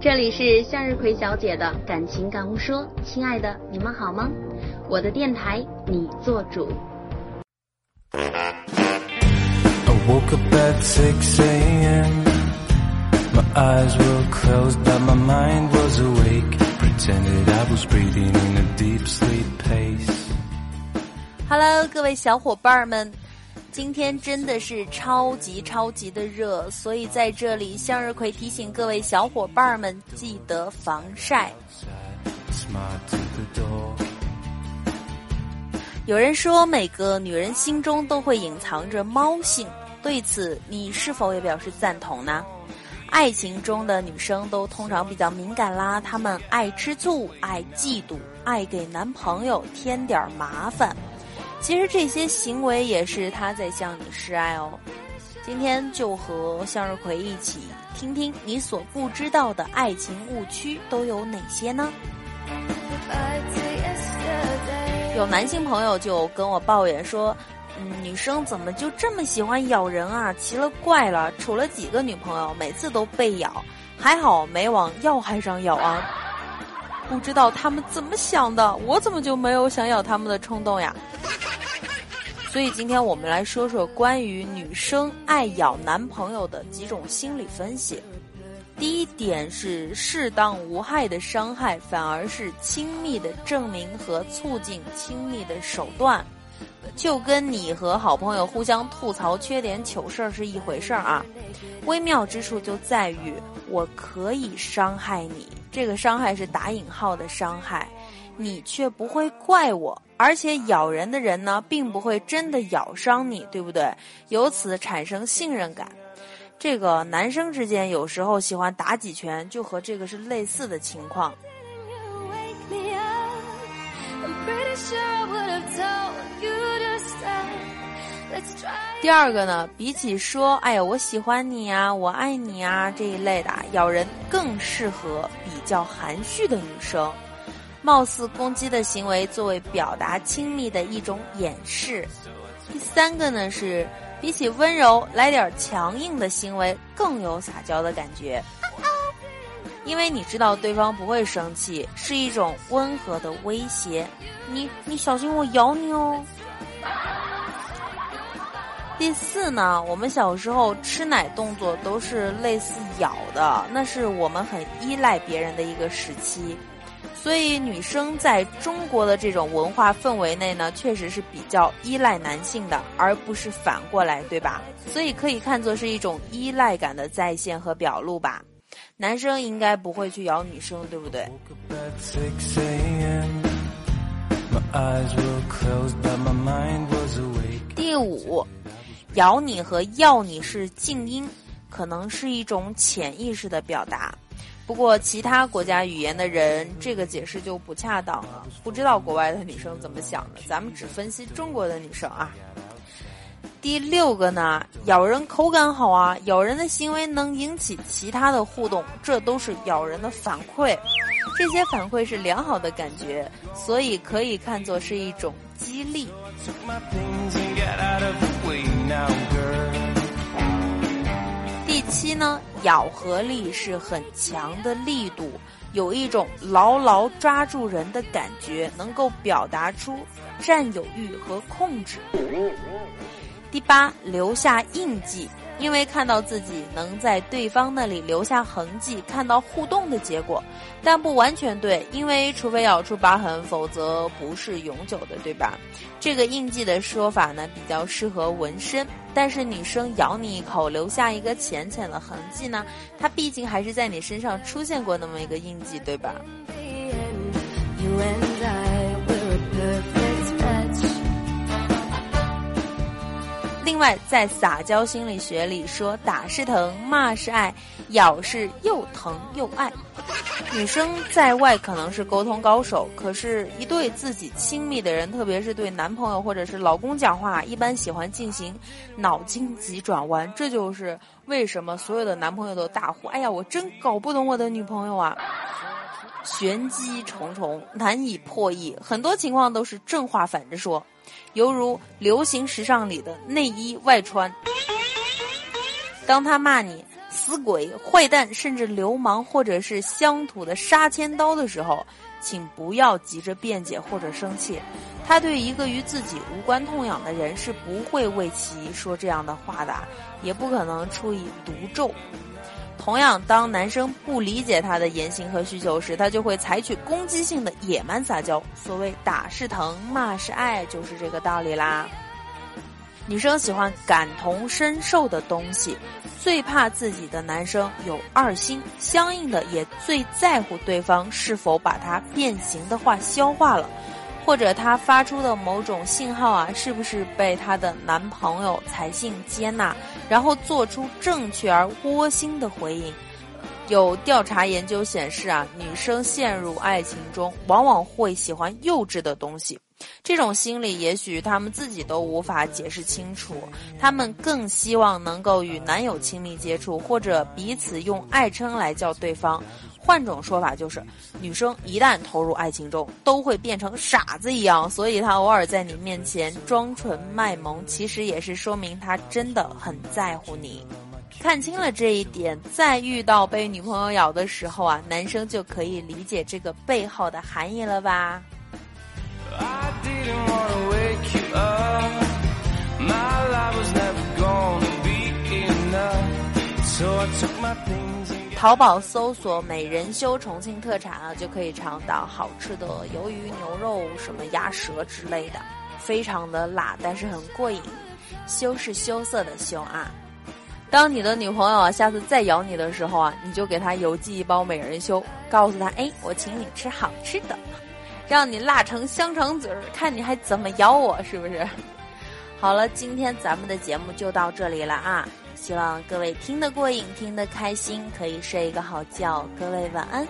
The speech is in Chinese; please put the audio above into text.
这里是向日葵小姐的感情感悟说，亲爱的，你们好吗？我的电台，你做主。Hello，各位小伙伴们。今天真的是超级超级的热，所以在这里向日葵提醒各位小伙伴们记得防晒。有人说每个女人心中都会隐藏着猫性，对此你是否也表示赞同呢？爱情中的女生都通常比较敏感啦，她们爱吃醋、爱嫉妒、爱给男朋友添点麻烦。其实这些行为也是他在向你示爱哦。今天就和向日葵一起听听你所不知道的爱情误区都有哪些呢？有男性朋友就跟我抱怨说：“嗯，女生怎么就这么喜欢咬人啊？奇了怪了，处了几个女朋友，每次都被咬，还好没往要害上咬啊。不知道他们怎么想的，我怎么就没有想咬他们的冲动呀？” 所以今天我们来说说关于女生爱咬男朋友的几种心理分析。第一点是适当无害的伤害，反而是亲密的证明和促进亲密的手段，就跟你和好朋友互相吐槽缺点糗事儿是一回事儿啊。微妙之处就在于我可以伤害你，这个伤害是打引号的伤害，你却不会怪我。而且咬人的人呢，并不会真的咬伤你，对不对？由此产生信任感。这个男生之间有时候喜欢打几拳，就和这个是类似的情况。第二个呢，比起说“哎呀，我喜欢你啊，我爱你啊”这一类的，咬人更适合比较含蓄的女生。貌似攻击的行为作为表达亲密的一种掩饰。第三个呢是，比起温柔，来点强硬的行为更有撒娇的感觉。因为你知道对方不会生气，是一种温和的威胁。你你小心我咬你哦。第四呢，我们小时候吃奶动作都是类似咬的，那是我们很依赖别人的一个时期。所以，女生在中国的这种文化氛围内呢，确实是比较依赖男性的，而不是反过来，对吧？所以可以看作是一种依赖感的再现和表露吧。男生应该不会去咬女生，对不对？第五，咬你和要你是静音，可能是一种潜意识的表达。不过，其他国家语言的人这个解释就不恰当了。不知道国外的女生怎么想的，咱们只分析中国的女生啊。第六个呢，咬人口感好啊，咬人的行为能引起其他的互动，这都是咬人的反馈。这些反馈是良好的感觉，所以可以看作是一种激励。第七呢，咬合力是很强的力度，有一种牢牢抓住人的感觉，能够表达出占有欲和控制。第八，留下印记。因为看到自己能在对方那里留下痕迹，看到互动的结果，但不完全对，因为除非咬出疤痕，否则不是永久的，对吧？这个印记的说法呢，比较适合纹身。但是女生咬你一口，留下一个浅浅的痕迹呢，它毕竟还是在你身上出现过那么一个印记，对吧？另外，在撒娇心理学里说，打是疼，骂是爱，咬是又疼又爱。女生在外可能是沟通高手，可是，一对自己亲密的人，特别是对男朋友或者是老公讲话，一般喜欢进行脑筋急转弯。这就是为什么所有的男朋友都大呼：“哎呀，我真搞不懂我的女朋友啊！”玄机重重，难以破译，很多情况都是正话反着说。犹如流行时尚里的内衣外穿。当他骂你死鬼、坏蛋，甚至流氓或者是乡土的杀千刀的时候，请不要急着辩解或者生气。他对一个与自己无关痛痒的人是不会为其说这样的话的，也不可能出以毒咒。同样，当男生不理解他的言行和需求时，他就会采取攻击性的野蛮撒娇。所谓打是疼，骂是爱，就是这个道理啦。女生喜欢感同身受的东西，最怕自己的男生有二心，相应的也最在乎对方是否把他变形的话消化了。或者她发出的某种信号啊，是不是被她的男朋友才性接纳，然后做出正确而窝心的回应？有调查研究显示啊，女生陷入爱情中往往会喜欢幼稚的东西，这种心理也许他们自己都无法解释清楚，他们更希望能够与男友亲密接触，或者彼此用爱称来叫对方。换种说法就是，女生一旦投入爱情中，都会变成傻子一样。所以她偶尔在你面前装纯卖萌，其实也是说明她真的很在乎你。看清了这一点，再遇到被女朋友咬的时候啊，男生就可以理解这个背后的含义了吧。淘宝搜索“美人修重庆特产”啊，就可以尝到好吃的鱿鱼、牛肉、什么鸭舌之类的，非常的辣，但是很过瘾。羞是羞涩的羞啊！当你的女朋友下次再咬你的时候啊，你就给她邮寄一包美人修，告诉她：“哎，我请你吃好吃的，让你辣成香肠嘴儿，看你还怎么咬我，是不是？”好了，今天咱们的节目就到这里了啊！希望各位听得过瘾，听得开心，可以睡一个好觉。各位晚安。